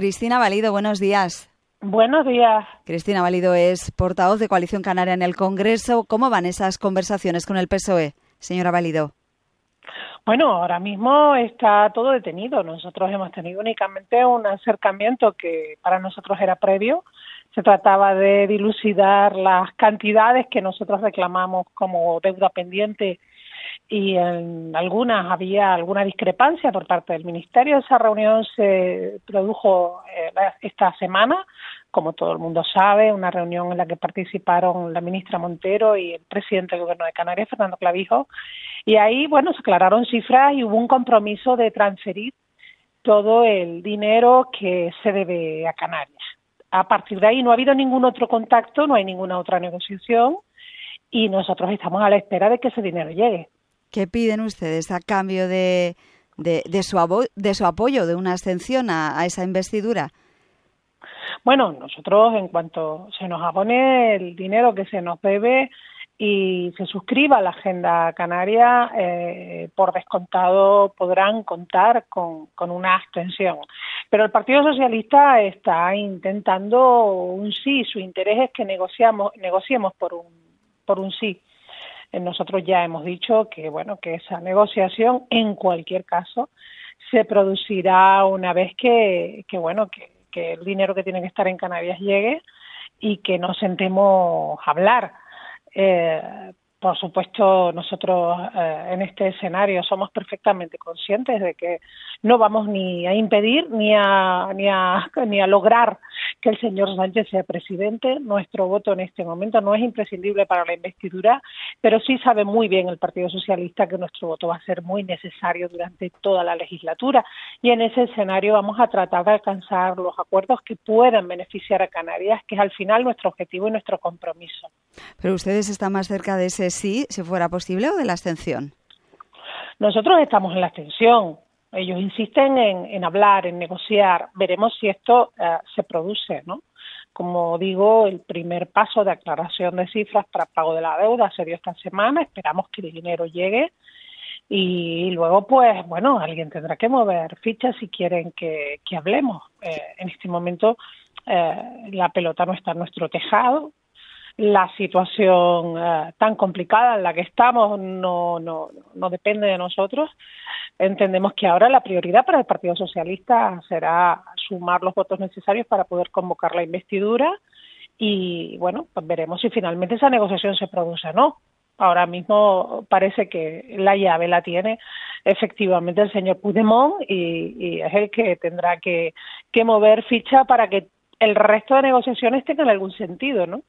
Cristina Valido, buenos días. Buenos días. Cristina Valido es portavoz de Coalición Canaria en el Congreso. ¿Cómo van esas conversaciones con el PSOE, señora Valido? Bueno, ahora mismo está todo detenido. Nosotros hemos tenido únicamente un acercamiento que para nosotros era previo. Se trataba de dilucidar las cantidades que nosotros reclamamos como deuda pendiente y en algunas había alguna discrepancia por parte del Ministerio. Esa reunión se produjo eh, esta semana, como todo el mundo sabe, una reunión en la que participaron la ministra Montero y el presidente del Gobierno de Canarias, Fernando Clavijo, y ahí, bueno, se aclararon cifras y hubo un compromiso de transferir todo el dinero que se debe a Canarias. A partir de ahí no ha habido ningún otro contacto, no hay ninguna otra negociación y nosotros estamos a la espera de que ese dinero llegue. ¿Qué piden ustedes a cambio de, de, su, de su, apoyo, de una ascensión a, esa investidura? Bueno, nosotros en cuanto se nos abone el dinero que se nos debe y se suscriba a la Agenda Canaria, eh, por descontado podrán contar con, con, una abstención. Pero el Partido Socialista está intentando un sí, su interés es que negociamos, negociemos por un, por un sí. Nosotros ya hemos dicho que bueno que esa negociación en cualquier caso se producirá una vez que, que bueno que, que el dinero que tiene que estar en Canarias llegue y que nos sentemos a hablar. Eh, por supuesto, nosotros eh, en este escenario somos perfectamente conscientes de que no vamos ni a impedir ni a, ni a, ni a lograr que el señor Sánchez sea presidente. Nuestro voto en este momento no es imprescindible para la investidura, pero sí sabe muy bien el Partido Socialista que nuestro voto va a ser muy necesario durante toda la legislatura y en ese escenario vamos a tratar de alcanzar los acuerdos que puedan beneficiar a Canarias, que es al final nuestro objetivo y nuestro compromiso. Pero ustedes están más cerca de ese sí, si fuera posible, o de la abstención. Nosotros estamos en la abstención. Ellos insisten en, hablar, en negociar. Veremos si esto eh, se produce, ¿no? Como digo, el primer paso de aclaración de cifras para pago de la deuda se dio esta semana. Esperamos que el dinero llegue y luego, pues, bueno, alguien tendrá que mover fichas si quieren que, hablemos. Eh, en este momento eh, la pelota no está en nuestro tejado, la situación eh, tan complicada en la que estamos no, no, no depende de nosotros. Entendemos que ahora la prioridad para el Partido Socialista será sumar los votos necesarios para poder convocar la investidura y, bueno, pues veremos si finalmente esa negociación se produce o no. Ahora mismo parece que la llave la tiene efectivamente el señor Puigdemont y, y es el que tendrá que, que mover ficha para que el resto de negociaciones tengan algún sentido, ¿no?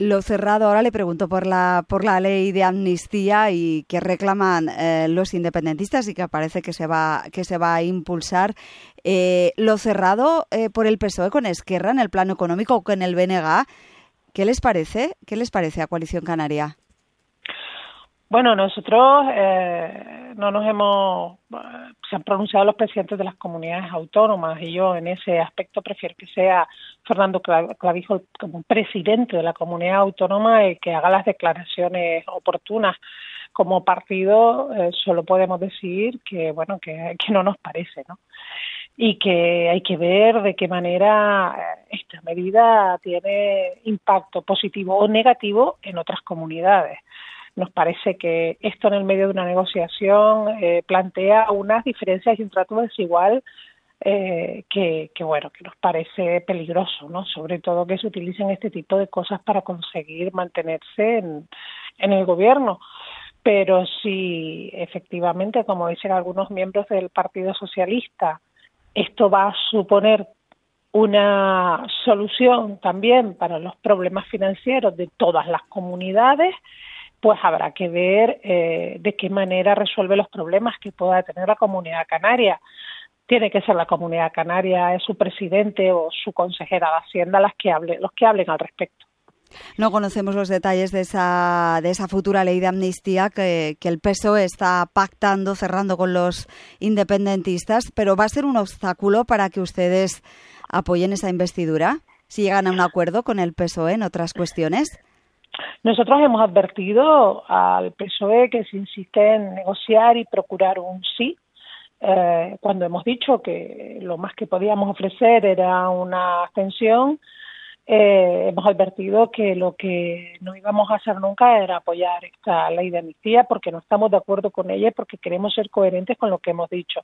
Lo cerrado, ahora le pregunto por la, por la ley de amnistía y que reclaman eh, los independentistas y que parece que se va, que se va a impulsar. Eh, lo cerrado eh, por el PSOE con Esquerra en el plano económico o con el BNG, ¿qué les parece? ¿Qué les parece a Coalición Canaria? Bueno, nosotros eh, no nos hemos, se han pronunciado los presidentes de las comunidades autónomas y yo en ese aspecto prefiero que sea Fernando Clavijo como presidente de la comunidad autónoma el que haga las declaraciones oportunas. Como partido eh, solo podemos decir que bueno que, que no nos parece, ¿no? y que hay que ver de qué manera eh, esta medida tiene impacto positivo o negativo en otras comunidades. Nos parece que esto en el medio de una negociación eh, plantea unas diferencias y un trato desigual eh, que, bueno que nos parece peligroso, ¿no? Sobre todo que se utilicen este tipo de cosas para conseguir mantenerse en, en el gobierno. Pero si efectivamente, como dicen algunos miembros del Partido Socialista, esto va a suponer una solución también para los problemas financieros de todas las comunidades, pues habrá que ver eh, de qué manera resuelve los problemas que pueda tener la comunidad canaria. Tiene que ser la comunidad canaria, es su presidente o su consejera de Hacienda las que hable, los que hablen al respecto. No conocemos los detalles de esa, futura ley de amnistía que, que, el PSOE está pactando, cerrando con los independentistas, pero va a ser un obstáculo para que ustedes apoyen esa investidura si llegan a un acuerdo con el PSOE en otras cuestiones. Nosotros hemos advertido al PSOE que se insiste en negociar y procurar un sí, eh, cuando hemos dicho que lo más que podíamos ofrecer era una extensión, eh, hemos advertido que lo que no íbamos a hacer nunca era apoyar esta ley de amnistía porque no estamos de acuerdo con ella y porque queremos ser coherentes con lo que hemos dicho.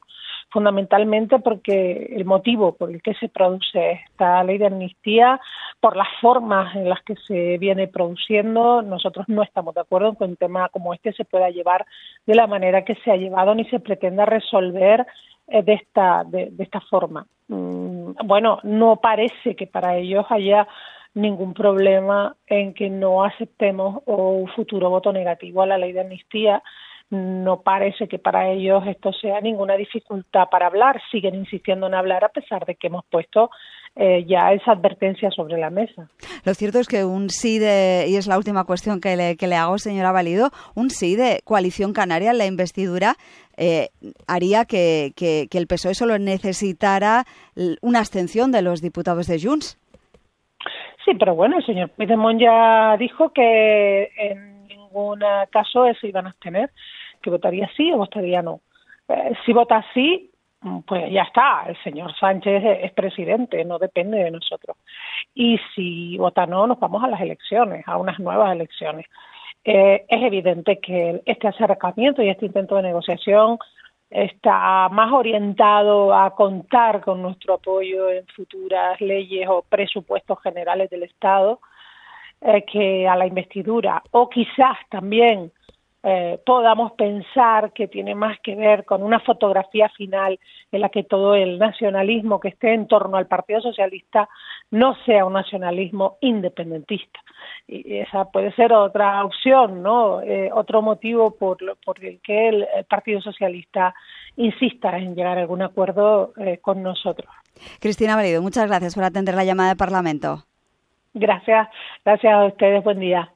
Fundamentalmente porque el motivo por el que se produce esta ley de amnistía, por las formas en las que se viene produciendo, nosotros no estamos de acuerdo que un tema como este se pueda llevar de la manera que se ha llevado ni se pretenda resolver eh, de esta, de, esta forma. Mm, bueno, no parece que para ellos haya ningún problema en que no aceptemos un futuro voto negativo a la ley de amnistía. No parece que para ellos esto sea ninguna dificultad para hablar. Siguen insistiendo en hablar a pesar de que hemos puesto eh, ya esa advertencia sobre la mesa. Lo cierto es que un sí de, y es la última cuestión que le, que le hago, señora Valido, un sí de coalición canaria en la investidura eh, haría que, que, el PSOE solo necesitara una abstención de los diputados de Junts. Sí, pero bueno, el señor Puigdemont ya dijo que en ningún caso se iban a abstener, que votaría sí o votaría no. Eh, si vota sí, pues ya está, el señor Sánchez es presidente, no depende de nosotros. Y si vota no, nos vamos a las elecciones, a unas nuevas elecciones. Eh, es evidente que este acercamiento y este intento de negociación está más orientado a contar con nuestro apoyo en futuras leyes o presupuestos generales del Estado eh, que a la investidura o quizás también eh, podamos pensar que tiene más que ver con una fotografía final en la que todo el nacionalismo que esté en torno al Partido Socialista no sea un nacionalismo independentista. Y esa puede ser otra opción, ¿no? Eh, otro motivo por, por el que el, Partido Socialista insista en llegar a algún acuerdo eh, con nosotros. Cristina Valido, muchas gracias por atender la llamada de Parlamento. Gracias, gracias a ustedes, buen día.